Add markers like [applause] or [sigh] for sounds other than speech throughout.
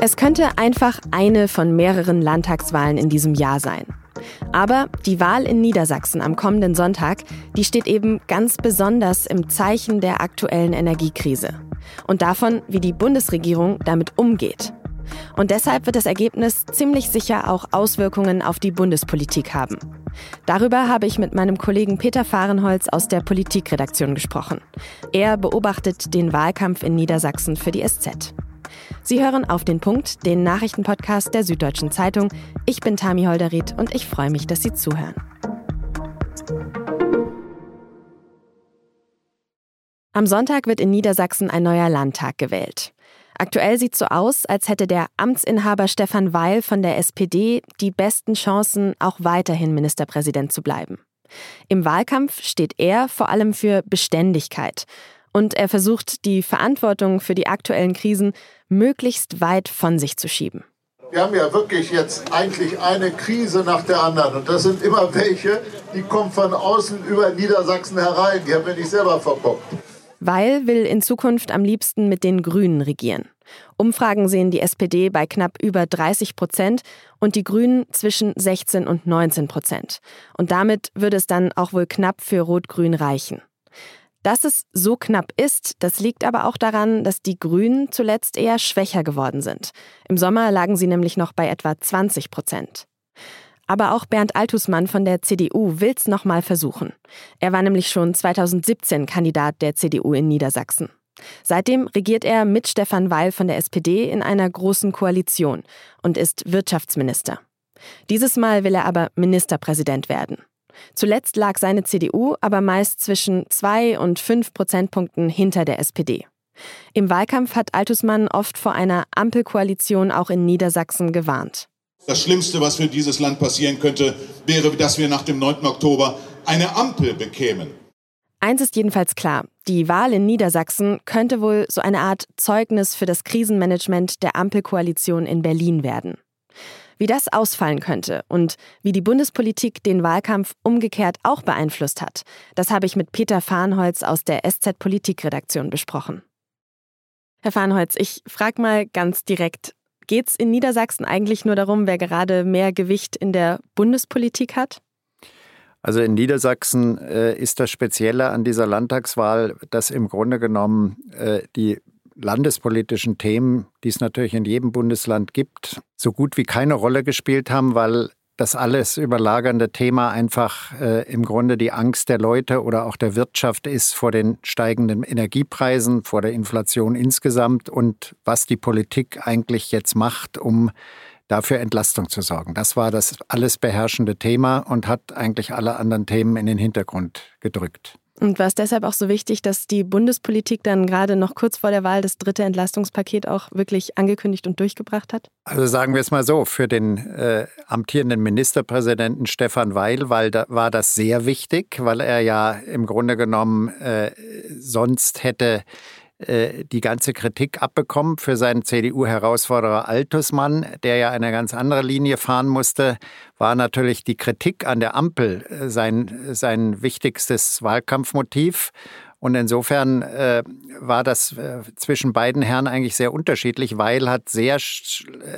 Es könnte einfach eine von mehreren Landtagswahlen in diesem Jahr sein. Aber die Wahl in Niedersachsen am kommenden Sonntag, die steht eben ganz besonders im Zeichen der aktuellen Energiekrise und davon, wie die Bundesregierung damit umgeht. Und deshalb wird das Ergebnis ziemlich sicher auch Auswirkungen auf die Bundespolitik haben. Darüber habe ich mit meinem Kollegen Peter Fahrenholz aus der Politikredaktion gesprochen. Er beobachtet den Wahlkampf in Niedersachsen für die SZ. Sie hören auf den Punkt, den Nachrichtenpodcast der Süddeutschen Zeitung. Ich bin Tami Holderried und ich freue mich, dass Sie zuhören. Am Sonntag wird in Niedersachsen ein neuer Landtag gewählt. Aktuell sieht so aus, als hätte der Amtsinhaber Stefan Weil von der SPD die besten Chancen, auch weiterhin Ministerpräsident zu bleiben. Im Wahlkampf steht er vor allem für Beständigkeit und er versucht, die Verantwortung für die aktuellen Krisen möglichst weit von sich zu schieben. Wir haben ja wirklich jetzt eigentlich eine Krise nach der anderen. Und das sind immer welche, die kommen von außen über Niedersachsen herein. Die haben wir nicht selber verbockt. Weil will in Zukunft am liebsten mit den Grünen regieren. Umfragen sehen die SPD bei knapp über 30 Prozent und die Grünen zwischen 16 und 19 Prozent. Und damit würde es dann auch wohl knapp für Rot-Grün reichen. Dass es so knapp ist, das liegt aber auch daran, dass die Grünen zuletzt eher schwächer geworden sind. Im Sommer lagen sie nämlich noch bei etwa 20 Prozent. Aber auch Bernd Altusmann von der CDU will es nochmal versuchen. Er war nämlich schon 2017 Kandidat der CDU in Niedersachsen. Seitdem regiert er mit Stefan Weil von der SPD in einer großen Koalition und ist Wirtschaftsminister. Dieses Mal will er aber Ministerpräsident werden. Zuletzt lag seine CDU aber meist zwischen zwei und fünf Prozentpunkten hinter der SPD. Im Wahlkampf hat Altusmann oft vor einer Ampelkoalition auch in Niedersachsen gewarnt. Das Schlimmste, was für dieses Land passieren könnte, wäre, dass wir nach dem 9. Oktober eine Ampel bekämen. Eins ist jedenfalls klar, die Wahl in Niedersachsen könnte wohl so eine Art Zeugnis für das Krisenmanagement der Ampelkoalition in Berlin werden. Wie das ausfallen könnte und wie die Bundespolitik den Wahlkampf umgekehrt auch beeinflusst hat, das habe ich mit Peter Farnholz aus der SZ Politikredaktion besprochen. Herr Farnholz, ich frage mal ganz direkt, geht es in Niedersachsen eigentlich nur darum, wer gerade mehr Gewicht in der Bundespolitik hat? Also in Niedersachsen äh, ist das Spezielle an dieser Landtagswahl, dass im Grunde genommen äh, die landespolitischen Themen, die es natürlich in jedem Bundesland gibt, so gut wie keine Rolle gespielt haben, weil das alles überlagernde Thema einfach äh, im Grunde die Angst der Leute oder auch der Wirtschaft ist vor den steigenden Energiepreisen, vor der Inflation insgesamt und was die Politik eigentlich jetzt macht, um dafür Entlastung zu sorgen. Das war das alles beherrschende Thema und hat eigentlich alle anderen Themen in den Hintergrund gedrückt. Und war es deshalb auch so wichtig, dass die Bundespolitik dann gerade noch kurz vor der Wahl das dritte Entlastungspaket auch wirklich angekündigt und durchgebracht hat? Also sagen wir es mal so, für den äh, amtierenden Ministerpräsidenten Stefan Weil weil da, war das sehr wichtig, weil er ja im Grunde genommen äh, sonst hätte äh, die ganze Kritik abbekommen für seinen CDU-Herausforderer Altusmann, der ja eine ganz andere Linie fahren musste, war natürlich die Kritik an der Ampel äh, sein, sein wichtigstes Wahlkampfmotiv. Und insofern äh, war das äh, zwischen beiden Herren eigentlich sehr unterschiedlich. Weil hat sehr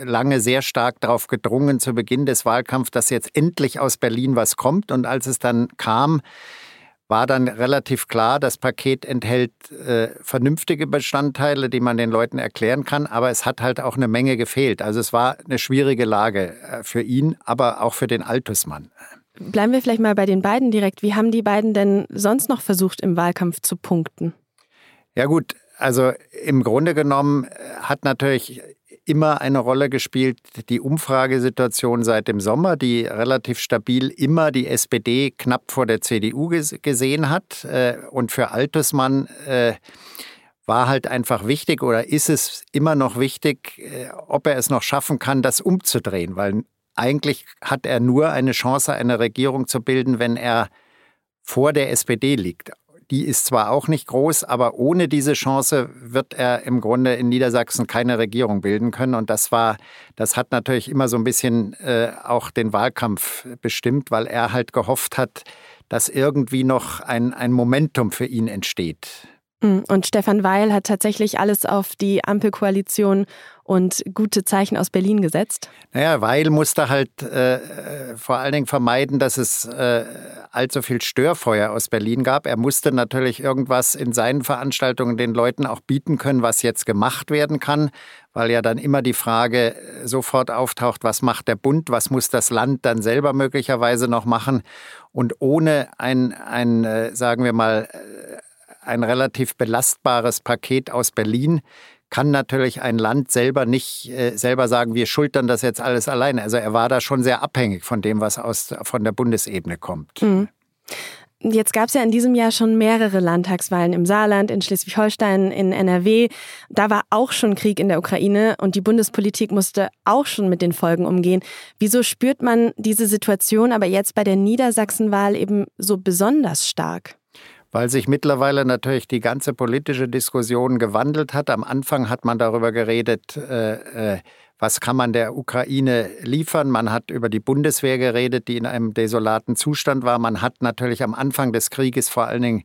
lange sehr stark darauf gedrungen zu Beginn des Wahlkampfs, dass jetzt endlich aus Berlin was kommt. Und als es dann kam, war dann relativ klar, das Paket enthält äh, vernünftige Bestandteile, die man den Leuten erklären kann, aber es hat halt auch eine Menge gefehlt. Also es war eine schwierige Lage äh, für ihn, aber auch für den Altusmann. Bleiben wir vielleicht mal bei den beiden direkt. Wie haben die beiden denn sonst noch versucht, im Wahlkampf zu punkten? Ja gut, also im Grunde genommen äh, hat natürlich immer eine Rolle gespielt, die Umfragesituation seit dem Sommer, die relativ stabil immer die SPD knapp vor der CDU gesehen hat. Äh, und für Altesmann äh, war halt einfach wichtig oder ist es immer noch wichtig, äh, ob er es noch schaffen kann, das umzudrehen. Weil eigentlich hat er nur eine Chance, eine Regierung zu bilden, wenn er vor der SPD liegt. Die ist zwar auch nicht groß, aber ohne diese Chance wird er im Grunde in Niedersachsen keine Regierung bilden können. Und das war, das hat natürlich immer so ein bisschen äh, auch den Wahlkampf bestimmt, weil er halt gehofft hat, dass irgendwie noch ein, ein Momentum für ihn entsteht. Hm, und Stefan Weil hat tatsächlich alles auf die Ampelkoalition und gute Zeichen aus Berlin gesetzt? Naja, Weil musste halt äh, äh, vor allen Dingen vermeiden, dass es äh, allzu viel Störfeuer aus Berlin gab. Er musste natürlich irgendwas in seinen Veranstaltungen den Leuten auch bieten können, was jetzt gemacht werden kann, weil ja dann immer die Frage sofort auftaucht, was macht der Bund, was muss das Land dann selber möglicherweise noch machen. Und ohne ein, ein äh, sagen wir mal, ein relativ belastbares Paket aus Berlin kann natürlich ein Land selber nicht äh, selber sagen, wir schultern das jetzt alles alleine. Also er war da schon sehr abhängig von dem, was aus, von der Bundesebene kommt. Mhm. Jetzt gab es ja in diesem Jahr schon mehrere Landtagswahlen im Saarland, in Schleswig-Holstein, in NRW. Da war auch schon Krieg in der Ukraine und die Bundespolitik musste auch schon mit den Folgen umgehen. Wieso spürt man diese Situation aber jetzt bei der Niedersachsenwahl eben so besonders stark? Weil sich mittlerweile natürlich die ganze politische Diskussion gewandelt hat. Am Anfang hat man darüber geredet, äh, äh, was kann man der Ukraine liefern. Man hat über die Bundeswehr geredet, die in einem desolaten Zustand war. Man hat natürlich am Anfang des Krieges vor allen Dingen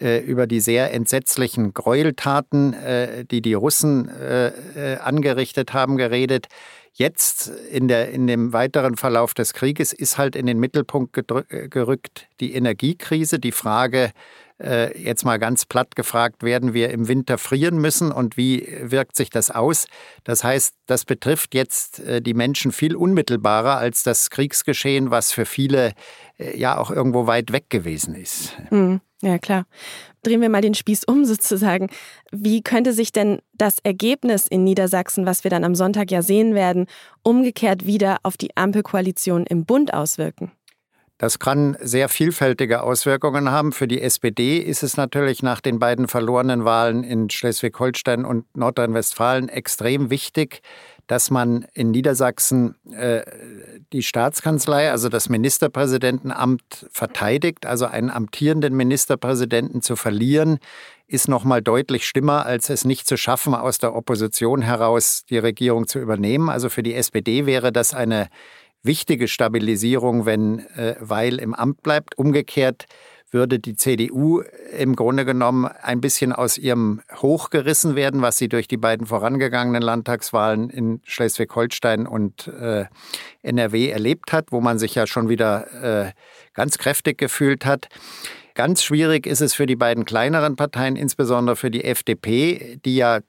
äh, über die sehr entsetzlichen Gräueltaten, äh, die die Russen äh, äh, angerichtet haben, geredet. Jetzt in, der, in dem weiteren Verlauf des Krieges ist halt in den Mittelpunkt gerückt die Energiekrise, die Frage, äh, jetzt mal ganz platt gefragt, werden wir im Winter frieren müssen und wie wirkt sich das aus? Das heißt, das betrifft jetzt äh, die Menschen viel unmittelbarer als das Kriegsgeschehen, was für viele äh, ja auch irgendwo weit weg gewesen ist. Mhm. Ja, klar. Drehen wir mal den Spieß um [laughs] sozusagen. Wie könnte sich denn das Ergebnis in Niedersachsen, was wir dann am Sonntag ja sehen werden, umgekehrt wieder auf die Ampelkoalition im Bund auswirken? Das kann sehr vielfältige Auswirkungen haben. Für die SPD ist es natürlich nach den beiden verlorenen Wahlen in Schleswig-Holstein und Nordrhein-Westfalen extrem wichtig, dass man in Niedersachsen äh, die Staatskanzlei, also das Ministerpräsidentenamt verteidigt. Also einen amtierenden Ministerpräsidenten zu verlieren, ist noch mal deutlich schlimmer, als es nicht zu schaffen, aus der Opposition heraus die Regierung zu übernehmen. Also für die SPD wäre das eine wichtige Stabilisierung, wenn äh, Weil im Amt bleibt. Umgekehrt würde die CDU im Grunde genommen ein bisschen aus ihrem Hoch gerissen werden, was sie durch die beiden vorangegangenen Landtagswahlen in Schleswig-Holstein und äh, NRW erlebt hat, wo man sich ja schon wieder äh, ganz kräftig gefühlt hat. Ganz schwierig ist es für die beiden kleineren Parteien, insbesondere für die FDP, die ja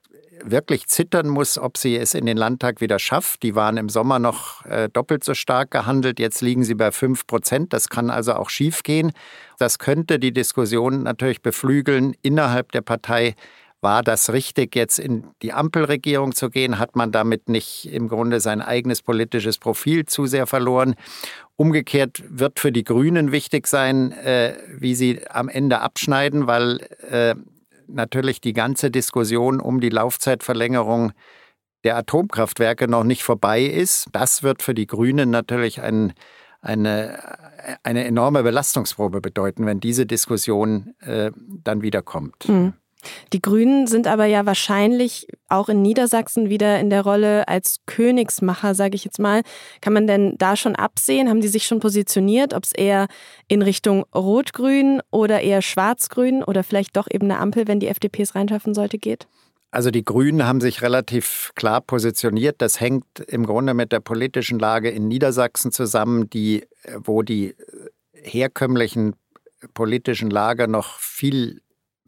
wirklich zittern muss, ob sie es in den Landtag wieder schafft. Die waren im Sommer noch äh, doppelt so stark gehandelt. Jetzt liegen sie bei 5 Prozent. Das kann also auch schiefgehen. Das könnte die Diskussion natürlich beflügeln innerhalb der Partei. War das richtig, jetzt in die Ampelregierung zu gehen? Hat man damit nicht im Grunde sein eigenes politisches Profil zu sehr verloren? Umgekehrt wird für die Grünen wichtig sein, äh, wie sie am Ende abschneiden, weil äh, natürlich die ganze Diskussion um die Laufzeitverlängerung der Atomkraftwerke noch nicht vorbei ist. Das wird für die Grünen natürlich ein, eine, eine enorme Belastungsprobe bedeuten, wenn diese Diskussion äh, dann wiederkommt. Mhm. Die Grünen sind aber ja wahrscheinlich auch in Niedersachsen wieder in der Rolle als Königsmacher, sage ich jetzt mal. Kann man denn da schon absehen? Haben die sich schon positioniert, ob es eher in Richtung Rot-Grün oder eher Schwarz-Grün oder vielleicht doch eben eine Ampel, wenn die FDP es reinschaffen sollte, geht? Also die Grünen haben sich relativ klar positioniert. Das hängt im Grunde mit der politischen Lage in Niedersachsen zusammen, die, wo die herkömmlichen politischen Lager noch viel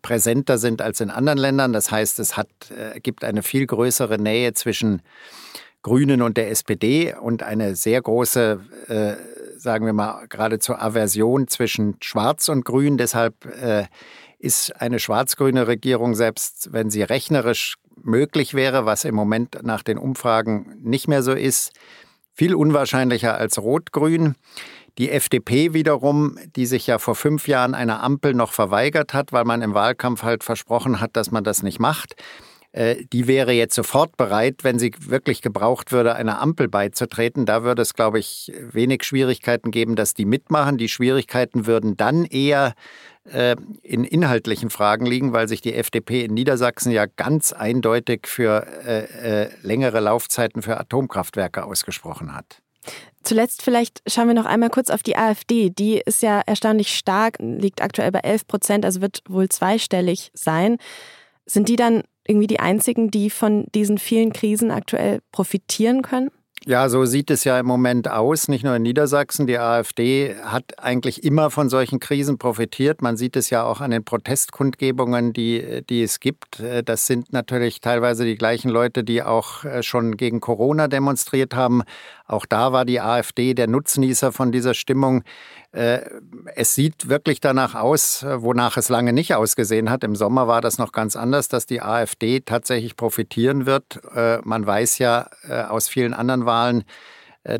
präsenter sind als in anderen Ländern. Das heißt, es hat, äh, gibt eine viel größere Nähe zwischen Grünen und der SPD und eine sehr große, äh, sagen wir mal, geradezu Aversion zwischen Schwarz und Grün. Deshalb äh, ist eine schwarz-grüne Regierung, selbst wenn sie rechnerisch möglich wäre, was im Moment nach den Umfragen nicht mehr so ist, viel unwahrscheinlicher als rot-grün. Die FDP wiederum, die sich ja vor fünf Jahren einer Ampel noch verweigert hat, weil man im Wahlkampf halt versprochen hat, dass man das nicht macht, äh, die wäre jetzt sofort bereit, wenn sie wirklich gebraucht würde, einer Ampel beizutreten. Da würde es, glaube ich, wenig Schwierigkeiten geben, dass die mitmachen. Die Schwierigkeiten würden dann eher äh, in inhaltlichen Fragen liegen, weil sich die FDP in Niedersachsen ja ganz eindeutig für äh, längere Laufzeiten für Atomkraftwerke ausgesprochen hat. Zuletzt vielleicht schauen wir noch einmal kurz auf die AfD. Die ist ja erstaunlich stark, liegt aktuell bei 11 Prozent, also wird wohl zweistellig sein. Sind die dann irgendwie die einzigen, die von diesen vielen Krisen aktuell profitieren können? Ja, so sieht es ja im Moment aus, nicht nur in Niedersachsen. Die AfD hat eigentlich immer von solchen Krisen profitiert. Man sieht es ja auch an den Protestkundgebungen, die, die es gibt. Das sind natürlich teilweise die gleichen Leute, die auch äh, schon gegen Corona demonstriert haben. Auch da war die AfD der Nutznießer von dieser Stimmung. Äh, es sieht wirklich danach aus, äh, wonach es lange nicht ausgesehen hat. Im Sommer war das noch ganz anders, dass die AfD tatsächlich profitieren wird. Äh, man weiß ja aus vielen anderen Wahlen,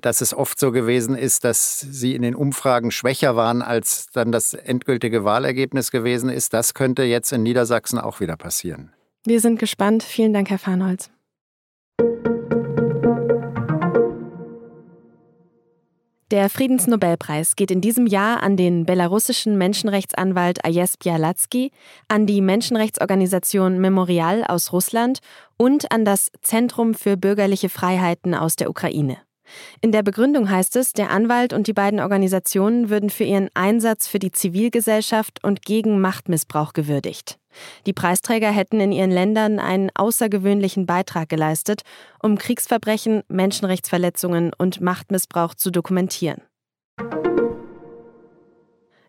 dass es oft so gewesen ist, dass sie in den Umfragen schwächer waren, als dann das endgültige Wahlergebnis gewesen ist. Das könnte jetzt in Niedersachsen auch wieder passieren. Wir sind gespannt. Vielen Dank, Herr Farnholz. Der Friedensnobelpreis geht in diesem Jahr an den belarussischen Menschenrechtsanwalt Ajes Bialatsky, an die Menschenrechtsorganisation Memorial aus Russland und an das Zentrum für bürgerliche Freiheiten aus der Ukraine. In der Begründung heißt es, der Anwalt und die beiden Organisationen würden für ihren Einsatz für die Zivilgesellschaft und gegen Machtmissbrauch gewürdigt. Die Preisträger hätten in ihren Ländern einen außergewöhnlichen Beitrag geleistet, um Kriegsverbrechen, Menschenrechtsverletzungen und Machtmissbrauch zu dokumentieren.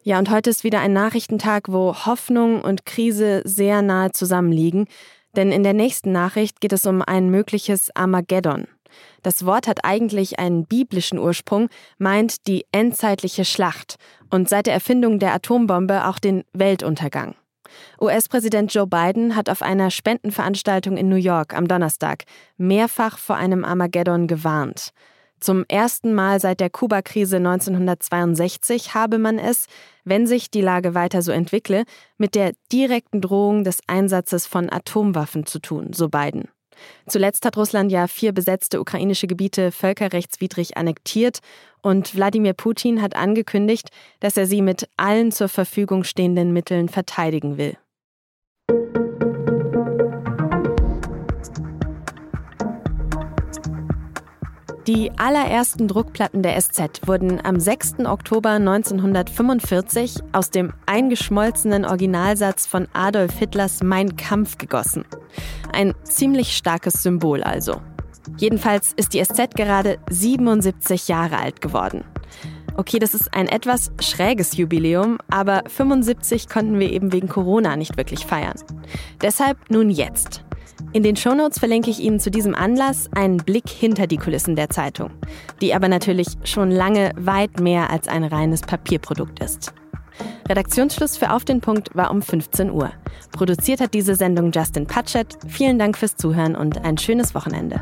Ja, und heute ist wieder ein Nachrichtentag, wo Hoffnung und Krise sehr nahe zusammenliegen, denn in der nächsten Nachricht geht es um ein mögliches Armageddon. Das Wort hat eigentlich einen biblischen Ursprung, meint die endzeitliche Schlacht und seit der Erfindung der Atombombe auch den Weltuntergang. US-Präsident Joe Biden hat auf einer Spendenveranstaltung in New York am Donnerstag mehrfach vor einem Armageddon gewarnt. Zum ersten Mal seit der Kuba-Krise 1962 habe man es, wenn sich die Lage weiter so entwickle, mit der direkten Drohung des Einsatzes von Atomwaffen zu tun, so Biden. Zuletzt hat Russland ja vier besetzte ukrainische Gebiete völkerrechtswidrig annektiert und Wladimir Putin hat angekündigt, dass er sie mit allen zur Verfügung stehenden Mitteln verteidigen will. Die allerersten Druckplatten der SZ wurden am 6. Oktober 1945 aus dem eingeschmolzenen Originalsatz von Adolf Hitlers Mein Kampf gegossen. Ein ziemlich starkes Symbol also. Jedenfalls ist die SZ gerade 77 Jahre alt geworden. Okay, das ist ein etwas schräges Jubiläum, aber 75 konnten wir eben wegen Corona nicht wirklich feiern. Deshalb nun jetzt. In den Shownotes verlinke ich Ihnen zu diesem Anlass einen Blick hinter die Kulissen der Zeitung, die aber natürlich schon lange weit mehr als ein reines Papierprodukt ist. Redaktionsschluss für Auf den Punkt war um 15 Uhr. Produziert hat diese Sendung Justin Patchett. Vielen Dank fürs Zuhören und ein schönes Wochenende.